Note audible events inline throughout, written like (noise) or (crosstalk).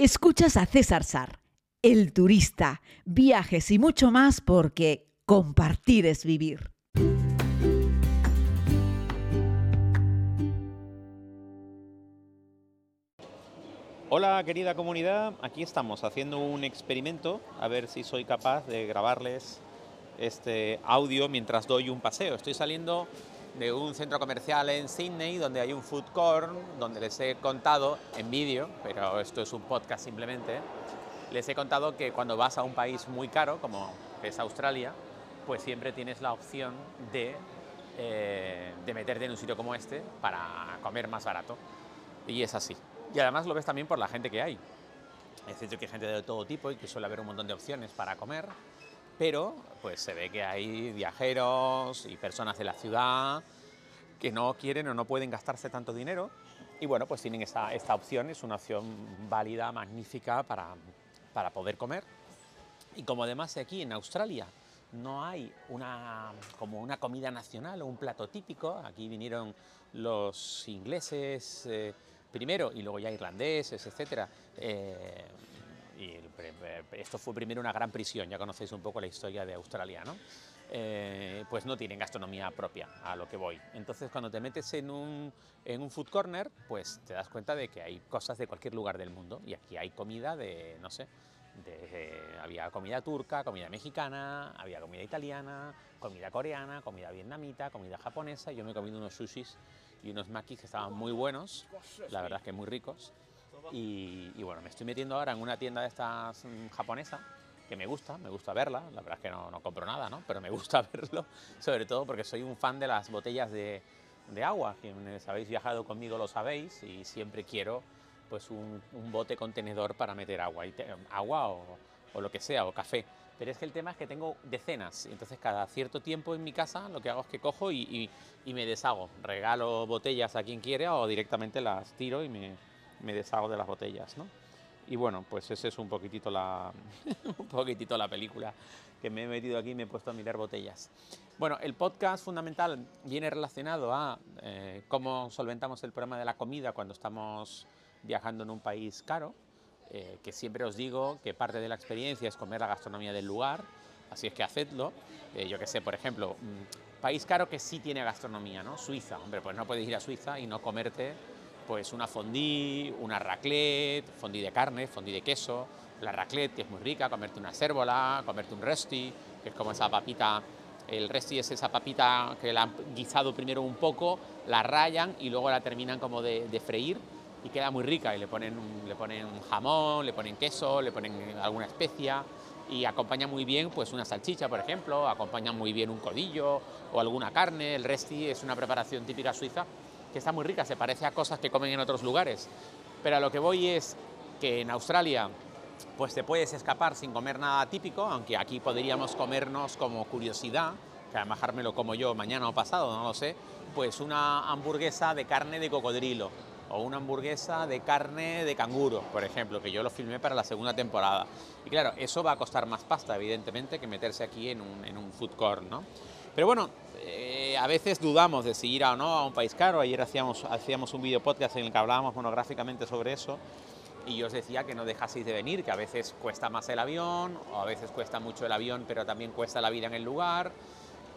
Escuchas a César Sar, el turista, viajes y mucho más porque compartir es vivir. Hola querida comunidad, aquí estamos haciendo un experimento a ver si soy capaz de grabarles este audio mientras doy un paseo. Estoy saliendo de un centro comercial en Sydney donde hay un food court, donde les he contado en vídeo, pero esto es un podcast simplemente, les he contado que cuando vas a un país muy caro como es Australia, pues siempre tienes la opción de, eh, de meterte en un sitio como este para comer más barato. Y es así. Y además lo ves también por la gente que hay. Es decir, que hay gente de todo tipo y que suele haber un montón de opciones para comer, pero pues se ve que hay viajeros y personas de la ciudad que no quieren o no pueden gastarse tanto dinero y bueno, pues tienen esta, opción, es una opción válida, magnífica para, para poder comer. Y como además aquí en Australia no hay una, como una comida nacional o un plato típico, aquí vinieron los ingleses, eh, primero y luego ya irlandeses, etcétera. Eh, y esto fue primero una gran prisión, ya conocéis un poco la historia de Australia, ¿no? Eh, pues no tienen gastronomía propia, a lo que voy. Entonces, cuando te metes en un, en un food corner, pues te das cuenta de que hay cosas de cualquier lugar del mundo y aquí hay comida de, no sé, de, había comida turca, comida mexicana, había comida italiana, comida coreana, comida vietnamita, comida japonesa. Yo me he comido unos sushis y unos makis que estaban muy buenos, la verdad es que muy ricos. Y, bueno, me estoy metiendo ahora en una tienda de estas mm, japonesa que me gusta, me gusta verla, la verdad es que no, no, compro nada, ¿no? pero me gusta (laughs) verlo, sobre todo porque soy un fan de las botellas de, de agua, quienes habéis viajado conmigo lo sabéis y siempre quiero pues un, un bote contenedor para meter agua, y agua o, o lo que sea, o café. Pero es que el tema es que tengo decenas, entonces cada cierto tiempo en mi casa lo que hago es que cojo y, y, me deshago. Regalo botellas a quien quiera o directamente las tiro y me, me deshago de las botellas, ¿no? Y bueno, pues ese es un poquitito la, (laughs) un poquitito la película que me he metido aquí y me he puesto a mirar botellas. Bueno, el podcast fundamental viene relacionado a eh, cómo solventamos el problema de la comida cuando estamos viajando en un país caro eh, que siempre os digo que parte de la experiencia es comer la gastronomía del lugar, así es que hacedlo. Eh, yo que sé, por ejemplo, mm, país caro que sí tiene gastronomía, ¿no? Suiza, hombre, pues no puedes ir a Suiza y no comerte pues una fondue, una raclette, fondue de carne, fondue de queso, la raclette que es muy rica, comerte una cérvola, comerte un resti, que es como esa papita el resti es esa papita que la han guisado primero un poco, la rayan y luego la terminan como de, freír y queda muy rica y le ponen, le ponen jamón, le ponen queso, le ponen alguna especia y acompaña muy bien pues una salchicha, por ejemplo, acompaña muy bien un codillo o alguna carne. El resti es una preparación típica suiza que está muy rica, se parece a cosas que comen en otros lugares. Pero a lo que voy es que en Australia pues te puedes escapar sin comer nada típico, aunque aquí podríamos comernos como curiosidad, que me lo como yo mañana o pasado, no lo sé, pues una hamburguesa de carne de cocodrilo o una hamburguesa de carne de canguro, por ejemplo, que yo lo filmé para la segunda temporada. Y claro, eso va a costar más pasta, evidentemente, que meterse aquí en un, en un food court, ¿no? Pero bueno, eh, a veces dudamos de si ir o no a un país caro. Ayer hacíamos, hacíamos un video podcast en el que hablábamos monográficamente sobre eso y yo os decía que no dejaseis de venir, que a veces cuesta más el avión, o a veces cuesta mucho el avión, pero también cuesta la vida en el lugar.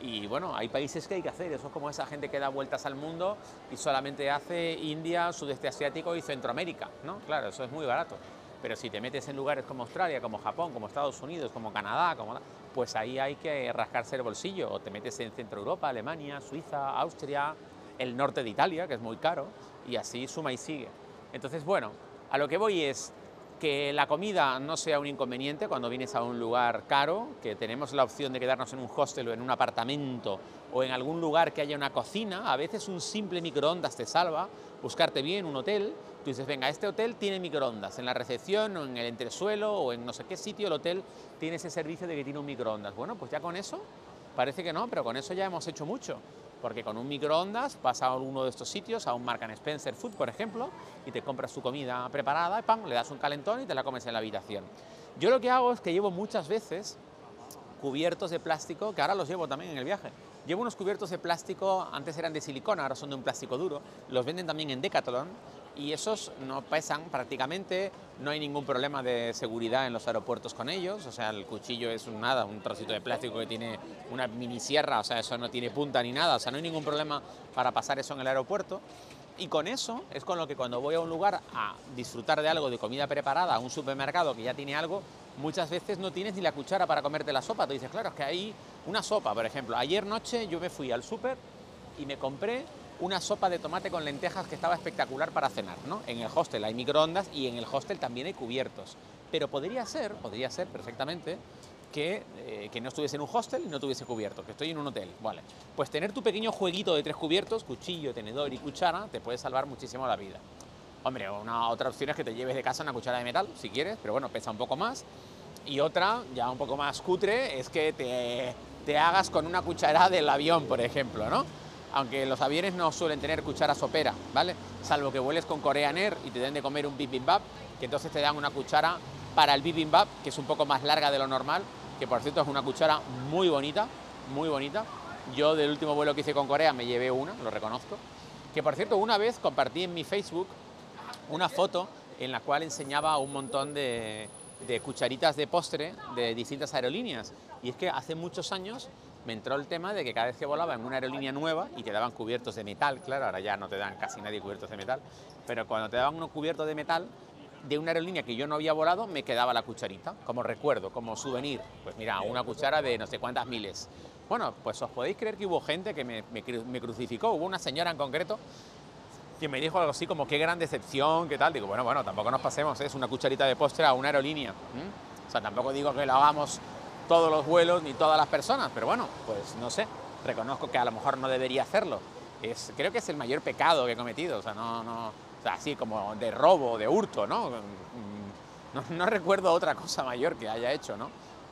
Y bueno, hay países que hay que hacer, eso es como esa gente que da vueltas al mundo y solamente hace India, Sudeste Asiático y Centroamérica, ¿no? Claro, eso es muy barato. Pero si te metes en lugares como Australia, como Japón, como Estados Unidos, como Canadá, como... pues ahí hay que rascarse el bolsillo. O te metes en Centro Europa, Alemania, Suiza, Austria, el norte de Italia, que es muy caro, y así suma y sigue. Entonces, bueno, a lo que voy es, que la comida no sea un inconveniente cuando vienes a un lugar caro, que tenemos la opción de quedarnos en un hostel o en un apartamento o en algún lugar que haya una cocina, a veces un simple microondas te salva, buscarte bien un hotel, tú dices, venga, este hotel tiene microondas, en la recepción o en el entresuelo o en no sé qué sitio el hotel tiene ese servicio de que tiene un microondas. Bueno, pues ya con eso, parece que no, pero con eso ya hemos hecho mucho porque con un microondas vas a uno de estos sitios, a un Mark Spencer Food, por ejemplo, y te compras tu comida preparada y ¡pam! le das un calentón y te la comes en la habitación. Yo lo que hago es que llevo muchas veces cubiertos de plástico, que ahora los llevo también en el viaje. Llevo unos cubiertos de plástico, antes eran de silicona, ahora son de un plástico duro, los venden también en Decathlon, y esos no pesan prácticamente, no hay ningún problema de seguridad en los aeropuertos con ellos, o sea, el cuchillo es un nada, un trocito de plástico que tiene una mini sierra, o sea, eso no tiene punta ni nada, o sea, no hay ningún problema para pasar eso en el aeropuerto. Y con eso es con lo que cuando voy a un lugar a disfrutar de algo de comida preparada, a un supermercado que ya tiene algo, muchas veces no tienes ni la cuchara para comerte la sopa. Te dices, claro, es que hay una sopa, por ejemplo. Ayer noche yo me fui al súper y me compré una sopa de tomate con lentejas que estaba espectacular para cenar, ¿no? En el hostel hay microondas y en el hostel también hay cubiertos. Pero podría ser, podría ser perfectamente que, eh, que, no estuviese en un hostel y no tuviese cubierto, que estoy en un hotel. Vale. Pues tener tu pequeño jueguito de tres cubiertos, cuchillo, tenedor y cuchara, te puede salvar muchísimo la vida. Hombre, una otra opción es que te lleves de casa una cuchara de metal, si quieres, pero bueno, pesa un poco más. Y otra, ya un poco más cutre, es que te, te hagas con una cuchara del avión, por ejemplo, ¿no? Aunque los aviones no suelen tener cuchara sopera, ¿vale? Salvo que vueles con Korean Air y te den de comer un bibimbap, que entonces te dan una cuchara para el bibimbap, que es un poco más larga de lo normal, que por cierto es una cuchara muy bonita, muy bonita. Yo del último vuelo que hice con Corea me llevé una, lo reconozco. Que por cierto, una vez compartí en mi Facebook una foto en la cual enseñaba un montón de, de cucharitas de postre de distintas aerolíneas. Y es que hace muchos años me entró el tema de que cada vez que volaba en una aerolínea nueva y te daban cubiertos de metal, claro, ahora ya no te dan casi nadie cubiertos de metal, pero cuando te daban unos cubiertos de metal de una aerolínea que yo no había volado, me quedaba la cucharita, como recuerdo, como souvenir. Pues mira, una cuchara de no sé cuántas miles. Bueno, pues os podéis creer que hubo gente que me, me, crucificó, hubo una señora en concreto que me dijo algo así como qué gran decepción, qué tal. Digo, bueno, bueno, tampoco nos pasemos, ¿eh? es una cucharita de postre a una aerolínea. O sea, tampoco digo que lo hagamos todos los vuelos ni todas las personas, pero bueno, pues no sé, reconozco que a lo mejor no debería hacerlo. Es, creo que es el mayor pecado que he cometido, o sea, no, no, así como de robo, de hurto, ¿no? Mm, no, recuerdo otra cosa mayor que haya hecho, ¿no?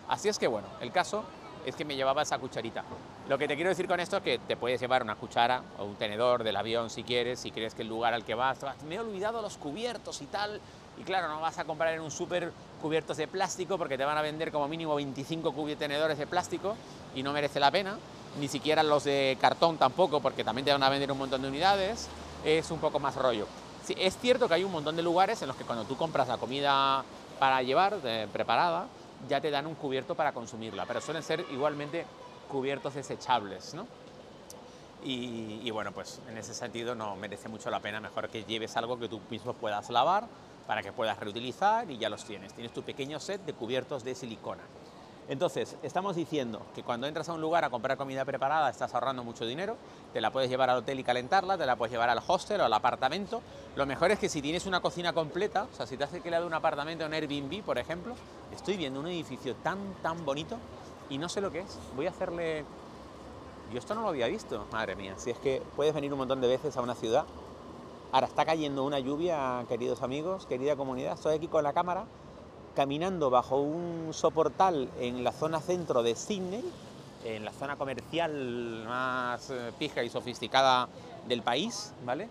Así es que bueno, el caso es que me llevaba esa cucharita. Lo que te quiero decir con esto es que te puedes llevar una cuchara o un tenedor del avión si quieres, si crees que el lugar al que vas, me he olvidado los cubiertos y tal, y claro, no vas a comprar en un súper cubiertos de plástico porque te van a vender como mínimo 25 tenedores de plástico y no merece la pena. Ni siquiera los de cartón tampoco porque también te van a vender un montón de unidades. Es un poco más rollo. Sí, es cierto que hay un montón de lugares en los que cuando tú compras la comida para llevar preparada, ya te dan un cubierto para consumirla, pero suelen ser igualmente cubiertos desechables, y, bueno, pues en ese sentido no merece mucho la pena, mejor que lleves algo que tú mismo puedas lavar para que puedas reutilizar y ya los tienes. Tienes tu pequeño set de cubiertos de silicona. Entonces, estamos diciendo que cuando entras a un lugar a comprar comida preparada estás ahorrando mucho dinero, te la puedes llevar al hotel y calentarla, te la puedes llevar al hostel o al apartamento. Lo mejor es que si tienes una cocina completa, o sea, si te que le un apartamento en Airbnb, por ejemplo, estoy viendo un edificio tan, tan bonito y no sé lo que es. Voy a hacerle... Yo esto no lo había visto, madre mía. Si es que puedes venir un montón de veces a una ciudad Ahora está cayendo una lluvia, queridos amigos, querida comunidad. Estoy aquí con la cámara caminando bajo un soportal en la zona centro de Sydney, en la zona comercial más eh, pija y sofisticada del país, ¿vale?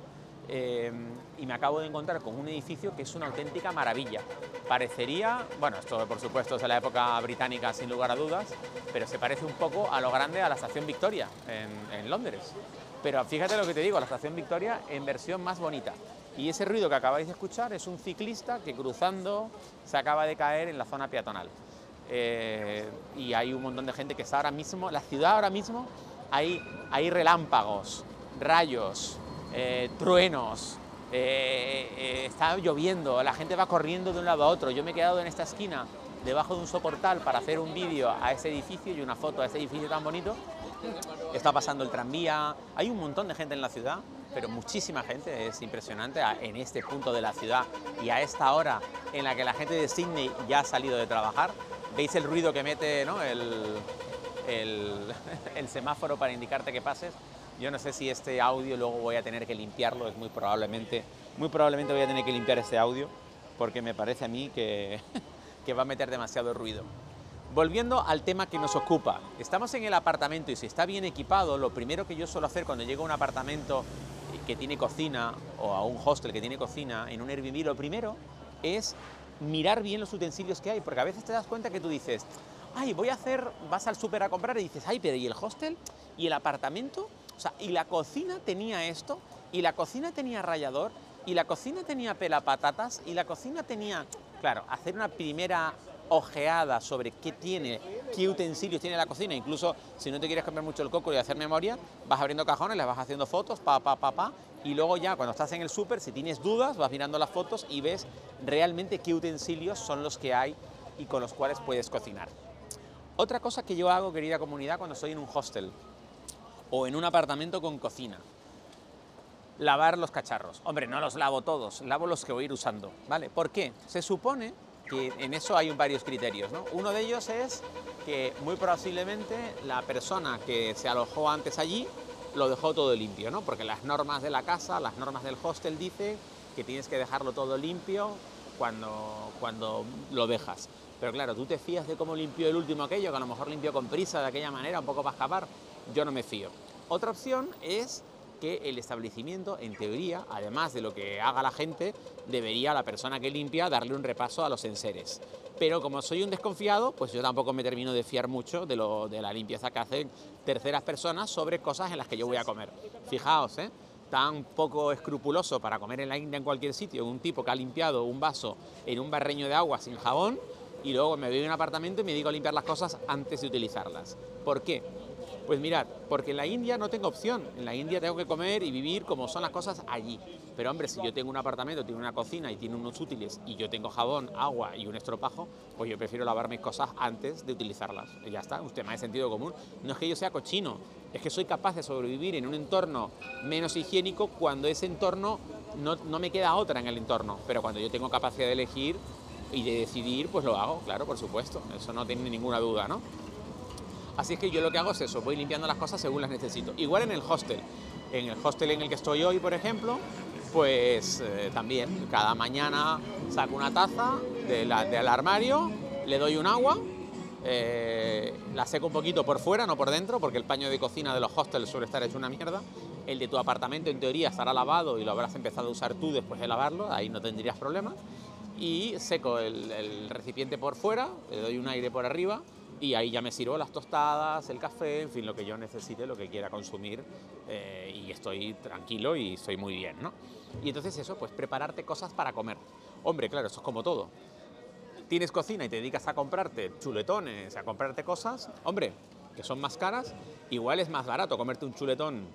Eh, y me acabo de encontrar con un edificio que es una auténtica maravilla. Parecería, bueno, esto por supuesto es de la época británica sin lugar a dudas, pero se parece un poco a lo grande a la estación Victoria en, en Londres. Pero fíjate lo que te digo, la estación Victoria en versión más bonita. Y ese ruido que acabáis de escuchar es un ciclista que cruzando se acaba de caer en la zona peatonal. Eh, y hay un montón de gente que está ahora mismo, la ciudad ahora mismo, hay, hay relámpagos, rayos, eh, truenos, eh, está lloviendo, la gente va corriendo de un lado a otro. Yo me he quedado en esta esquina, debajo de un soportal, para hacer un vídeo a ese edificio y una foto a ese edificio tan bonito está pasando el tranvía, hay un montón de gente en la ciudad, pero muchísima gente, es impresionante en este punto de la ciudad y a esta hora en la que la gente de Sydney ya ha salido de trabajar. ¿Veis el ruido que mete el, (laughs) el, semáforo para indicarte que pases? Yo no sé si este audio luego voy a tener que limpiarlo, es muy probablemente, muy probablemente voy a tener que limpiar este audio porque me parece a mí que (laughs) va a meter demasiado ruido. Volviendo al tema que nos ocupa, estamos en el apartamento y si está bien equipado, lo primero que yo suelo hacer cuando llego a un apartamento que tiene cocina o a un hostel que tiene cocina en un Airbnb, lo primero es mirar bien los utensilios que hay, porque a veces te das cuenta que tú dices, ay, voy a hacer, vas al súper a comprar y dices, ay, pero ¿y el hostel? ¿Y el apartamento? O sea, y la cocina tenía esto, y la cocina tenía rallador, Y la cocina tenía pela patatas y la cocina tenía, claro, hacer una primera ojeada sobre qué tiene, qué utensilios tiene la cocina, incluso si no te quieres comer mucho el coco y hacer memoria, vas abriendo cajones, les vas haciendo fotos, pa, pa, pa, pa, y luego ya cuando estás en el súper, si tienes dudas, vas mirando las fotos y ves realmente qué utensilios son los que hay y con los cuales puedes cocinar. Otra cosa que yo hago, querida comunidad, cuando estoy en un hostel o en un apartamento con cocina, lavar los cacharros. Hombre, no los lavo todos, lavo los que voy a ir usando, ¿vale? ¿Por qué? Se supone que en eso hay varios criterios. ¿no? Uno de ellos es que muy posiblemente la persona que se alojó antes allí lo dejó todo limpio, ¿no? porque las normas de la casa, las normas del hostel dicen que tienes que dejarlo todo limpio cuando, cuando lo dejas. Pero claro, tú te fías de cómo limpió el último aquello, que a lo mejor limpió con prisa de aquella manera, un poco para escapar. Yo no me fío. Otra opción es que el establecimiento, en teoría, además de lo que haga la gente, debería la persona que limpia darle un repaso a los enseres. Pero como soy un desconfiado, pues yo tampoco me termino de fiar mucho de, lo, de la limpieza que hacen terceras personas sobre cosas en las que yo voy a comer. Fijaos, ¿eh? tan poco escrupuloso para comer en la India en cualquier sitio, un tipo que ha limpiado un vaso en un barreño de agua sin jabón y luego me voy a un apartamento y me digo a limpiar las cosas antes de utilizarlas. ¿Por qué? Pues mirad, porque en la India no tengo opción. En la India tengo que comer y vivir como son las cosas allí. Pero hombre, si yo tengo un apartamento, tengo una cocina y tiene unos útiles y yo tengo jabón, agua y un estropajo, pues yo prefiero lavar mis cosas antes de utilizarlas. Y ya está, un tema de sentido común. No es que yo sea cochino, es que soy capaz de sobrevivir en un entorno menos higiénico cuando ese entorno no, no me queda otra en el entorno. Pero cuando yo tengo capacidad de elegir y de decidir, pues lo hago, claro, por supuesto. Eso no tiene ninguna duda, ¿no? Así es que yo lo que hago es eso, voy limpiando las cosas según las necesito. Igual en el hostel. En el hostel en el que estoy hoy, por ejemplo, pues eh, también cada mañana saco una taza del armario, le doy un agua, eh, la seco un poquito por fuera, no por dentro, porque el paño de cocina de los hostels suele estar hecho una mierda. El de tu apartamento en teoría estará lavado y lo habrás empezado a usar tú después de lavarlo, ahí no tendrías problema. Y seco el recipiente por fuera, le doy un aire por arriba y ahí ya me sirvo las tostadas, el café, en fin, lo que yo necesite, lo que quiera consumir eh, y estoy tranquilo y estoy muy bien, ¿no? Y entonces eso, pues prepararte cosas para comer. Hombre, claro, eso es como todo. Tienes cocina y te dedicas a comprarte chuletones, a comprarte cosas, hombre, que son más caras, igual es más barato comerte un chuletón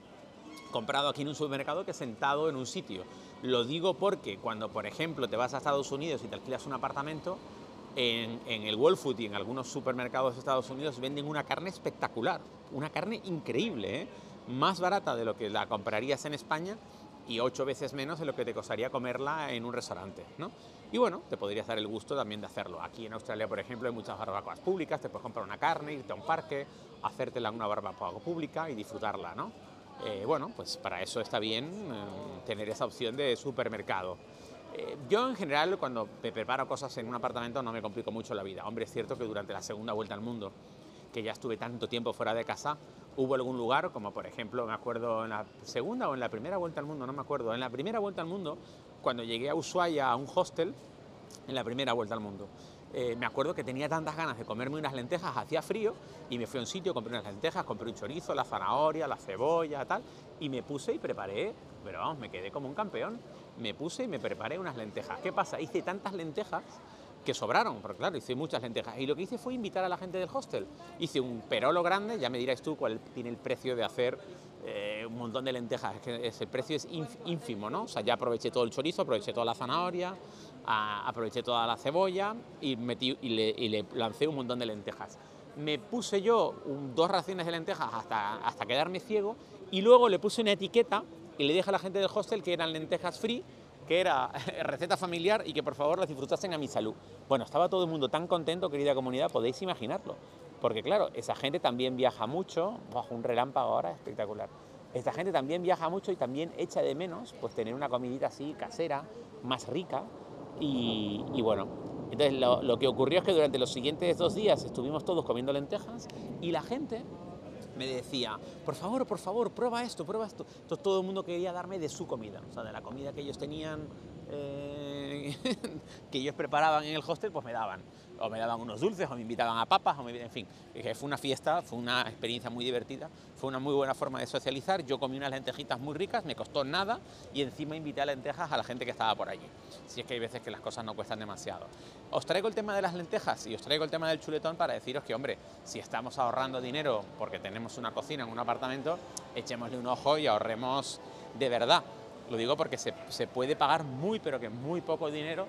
comprado aquí en un supermercado que sentado en un sitio. Lo digo porque cuando, por ejemplo, te vas a Estados Unidos y te alquilas un apartamento, en, el Whole Food y en algunos supermercados de Estados Unidos venden una carne espectacular, una carne increíble, ¿eh? más barata de lo que la comprarías en España y ocho veces menos de lo que te costaría comerla en un restaurante. ¿no? Y bueno, te podrías dar el gusto también de hacerlo. Aquí en Australia, por ejemplo, hay muchas barbacoas públicas, te puedes comprar una carne, irte a un parque, hacértela en una barbacoa pública y disfrutarla. ¿no? Eh, bueno, pues para eso está bien eh, tener esa opción de supermercado. Eh, yo en general cuando me preparo cosas en un apartamento no me complico mucho la vida. Hombre, es cierto que durante la segunda vuelta al mundo, que ya estuve tanto tiempo fuera de casa, hubo algún lugar, como por ejemplo, me acuerdo en la segunda o en la primera vuelta al mundo, no me acuerdo, en la primera vuelta al mundo, cuando llegué a Ushuaia a un hostel, en la primera vuelta al mundo. Eh, me acuerdo que tenía tantas ganas de comerme unas lentejas, hacía frío, y me fui a un sitio, compré unas lentejas, compré un chorizo, la zanahoria, la cebolla, tal, y me puse y preparé, pero vamos, me quedé como un campeón me puse y me preparé unas lentejas. ¿Qué pasa? Hice tantas lentejas que sobraron, porque claro, hice muchas lentejas. Y lo que hice fue invitar a la gente del hostel. Hice un perolo grande, ya me dirás tú cuál tiene el precio de hacer eh, un montón de lentejas. Es que ese precio es ínfimo, ¿no? O sea, ya aproveché todo el chorizo, aproveché toda la zanahoria, aproveché toda la cebolla y, metí, y, le, lancé un montón de lentejas. Me puse yo dos raciones de lentejas hasta, hasta quedarme ciego y luego le puse una etiqueta y le dije a la gente del hostel que eran lentejas free, que era (laughs) receta familiar y que por favor las disfrutasen a mi salud. Bueno, estaba todo el mundo tan contento, querida comunidad, podéis imaginarlo. Porque claro, esa gente también viaja mucho, bajo un relámpago ahora espectacular. Esta gente también viaja mucho y también echa de menos pues tener una comidita así casera, más rica. Y, bueno, entonces lo, lo que ocurrió es que durante los siguientes dos días estuvimos todos comiendo lentejas y la gente me decía, por favor, por favor, prueba esto, prueba esto. Entonces todo el mundo quería darme de su comida, o sea, de la comida que ellos tenían eh, (laughs) que ellos preparaban en el hostel, pues me daban. O me daban unos dulces, o me invitaban a papas, o me, en fin. Fue una fiesta, fue una experiencia muy divertida, fue una muy buena forma de socializar. Yo comí unas lentejitas muy ricas, me costó nada y encima invité a lentejas a la gente que estaba por allí. Si es que hay veces que las cosas no cuestan demasiado. Os traigo el tema de las lentejas y os traigo el tema del chuletón para deciros que, hombre, si estamos ahorrando dinero porque tenemos una cocina en un apartamento, echémosle un ojo y ahorremos de verdad. Lo digo porque se, puede pagar muy, pero que muy poco dinero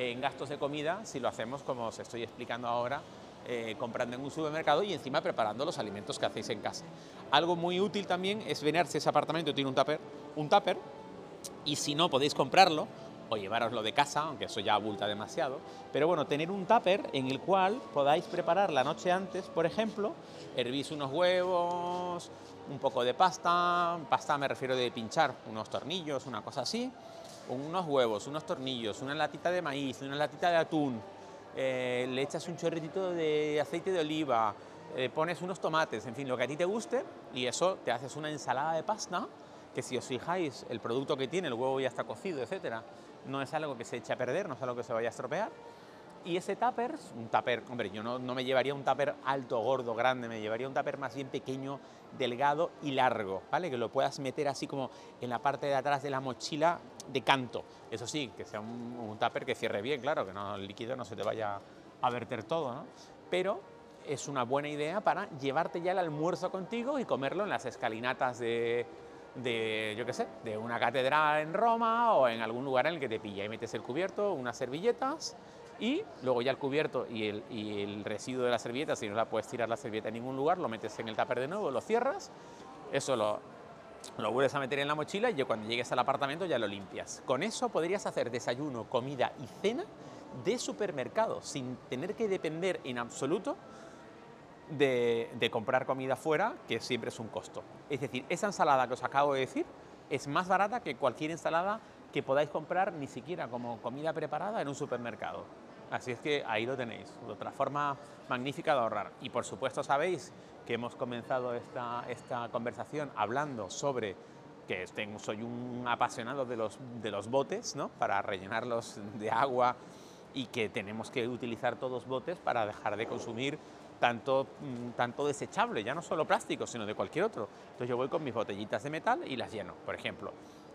en gastos de comida si lo hacemos como os estoy explicando ahora, eh, comprando en un supermercado y encima preparando los alimentos que hacéis en casa. Algo muy útil también es venir si ese apartamento tiene un tupper, un tupper, y si no podéis comprarlo o llevaroslo de casa, aunque eso ya abulta demasiado, pero bueno, tener un tupper en el cual podáis preparar la noche antes, por ejemplo, hervís unos huevos, un poco de pasta, pasta me refiero de pinchar, unos tornillos, una cosa así, unos huevos, unos tornillos, una latita de maíz, una latita de atún, eh, le echas un chorritito de aceite de oliva, eh, pones unos tomates, en fin, lo que a ti te guste, y eso te haces una ensalada de pasta, que si os fijáis, el producto que tiene, el huevo ya está cocido, etcétera, no es algo que se eche a perder, no es algo que se vaya a estropear, y ese tupper, un tupper, hombre, yo no, me llevaría un tupper alto, gordo, grande, me llevaría un tupper más bien pequeño, delgado y largo, ¿vale? Que lo puedas meter así como en la parte de atrás de la mochila de canto. Eso sí, que sea un, un tupper que cierre bien, claro, que no, el líquido no se te vaya a verter todo, ¿no? Pero es una buena idea para llevarte ya el almuerzo contigo y comerlo en las escalinatas de, de, yo qué sé, de una catedral en Roma o en algún lugar en el que te pilla y metes el cubierto, unas servilletas y luego ya el cubierto y el, residuo de la servilleta, si no la puedes tirar la servilleta en ningún lugar, lo metes en el tupper de nuevo, lo cierras, eso lo, lo vuelves a meter en la mochila y cuando llegues al apartamento ya lo limpias. Con eso podrías hacer desayuno, comida y cena de supermercado sin tener que depender en absoluto de, de, comprar comida fuera, que siempre es un costo. Es decir, esa ensalada que os acabo de decir es más barata que cualquier ensalada que podáis comprar ni siquiera como comida preparada en un supermercado. Así es que ahí lo tenéis, otra forma magnífica de ahorrar. Y por supuesto sabéis que hemos comenzado esta, esta conversación hablando sobre que soy un apasionado de los, de los botes, ¿no? para rellenarlos de agua y que tenemos que utilizar todos botes para dejar de consumir tanto, mm, tanto desechable, ya no solo plástico, sino de cualquier otro. Entonces yo voy con mis botellitas de metal y las lleno, por ejemplo.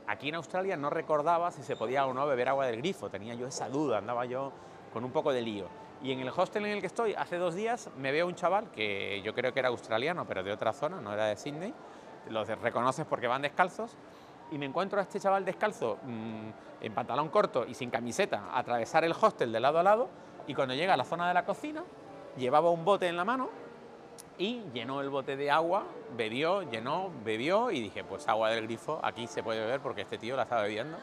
Aquí en Australia no recordaba si se podía o no beber agua del grifo, tenía yo esa duda, andaba yo con un poco de lío. Y en el hostel en el que estoy, hace dos días, me veo un chaval que yo creo que era australiano, pero de otra zona, no era de Sydney, los reconoces porque van descalzos, y me encuentro a este chaval descalzo, mm, en pantalón corto y sin camiseta, atravesar el hostel de lado a lado, y cuando llega a la zona de la cocina, llevaba un bote en la mano y llenó el bote de agua, bebió, llenó, bebió y dije, pues agua del grifo, aquí se puede beber porque este tío la estaba bebiendo.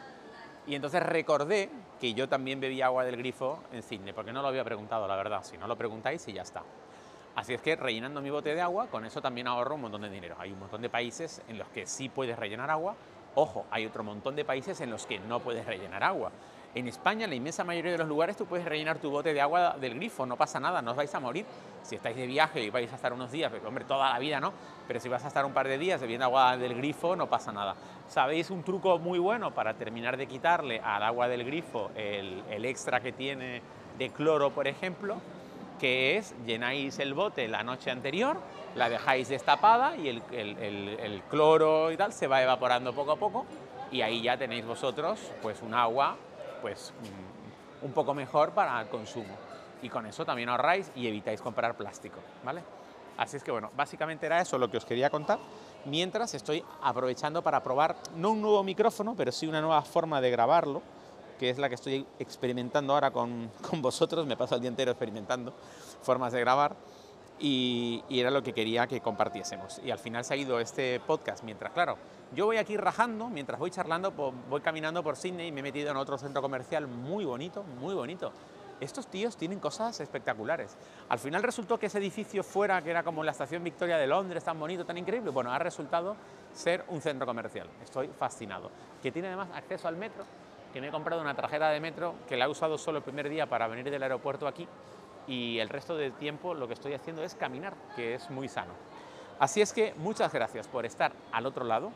Y entonces recordé que yo también bebía agua del grifo en Sydney, porque no lo había preguntado, la verdad. Si no lo preguntáis, y ya está. Así es que rellenando mi bote de agua, con eso también ahorro un montón de dinero. Hay un montón de países en los que sí puedes rellenar agua. Ojo, hay otro montón de países en los que no puedes rellenar agua. En España, en la inmensa mayoría de los lugares, tú puedes rellenar tu bote de agua del grifo, no pasa nada, no os vais a morir. Si estáis de viaje y vais a estar unos días, pues, hombre, toda la vida no, pero si vas a estar un par de días bebiendo agua del grifo, no pasa nada. ¿Sabéis un truco muy bueno para terminar de quitarle al agua del grifo el, extra que tiene de cloro, por ejemplo? que es llenáis el bote la noche anterior, la dejáis destapada y el, el, cloro y tal se va evaporando poco a poco y ahí ya tenéis vosotros pues un agua pues mm, un poco mejor para el consumo. Y con eso también ahorráis y evitáis comprar plástico, ¿vale? Así es que bueno, básicamente era eso lo que os quería contar, mientras estoy aprovechando para probar no un nuevo micrófono, pero sí una nueva forma de grabarlo, que es la que estoy experimentando ahora con, (laughs) con vosotros, me paso el día entero experimentando formas de grabar y, era lo que quería que compartiésemos. Y al final se ha ido este podcast, mientras, claro, yo voy aquí rajando, mientras voy charlando, voy caminando por Sydney y me he metido en otro centro comercial muy bonito, muy bonito. Estos tíos tienen cosas espectaculares. Al final resultó que ese edificio fuera, que era como la estación Victoria de Londres, tan bonito, tan increíble, bueno, ha resultado ser un centro comercial. Estoy fascinado. Que tiene además acceso al metro, que me he comprado una tarjeta de metro que la he usado solo el primer día para venir del aeropuerto aquí y el resto del tiempo lo que estoy haciendo es caminar, que es muy sano. Así es que muchas gracias por estar al otro lado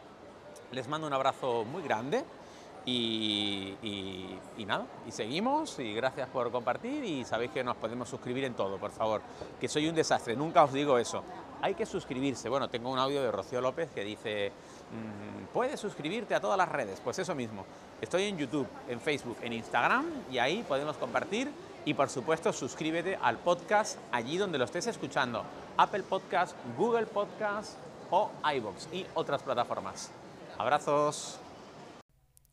les mando un abrazo muy grande Y, y, nada, y seguimos y gracias por compartir y sabéis que nos podemos suscribir en todo, por favor, que soy un desastre, nunca os digo eso. Hay que suscribirse. Bueno, tengo un audio de Rocío López que dice, mm, puedes suscribirte a todas las redes. Pues eso mismo, estoy en YouTube, en Facebook, en Instagram y ahí podemos compartir y por supuesto suscríbete al podcast allí donde lo estés escuchando, Apple Podcast, Google Podcast o iBox y otras plataformas. Abrazos.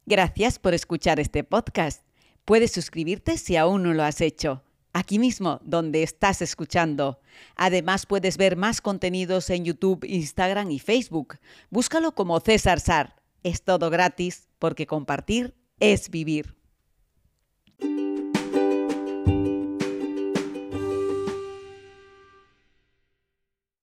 Gracias por escuchar este podcast. Puedes suscribirte si aún no lo has hecho, aquí mismo donde estás escuchando. Además puedes ver más contenidos en YouTube, Instagram y Facebook. Búscalo como César Sar. Es todo gratis porque compartir es vivir.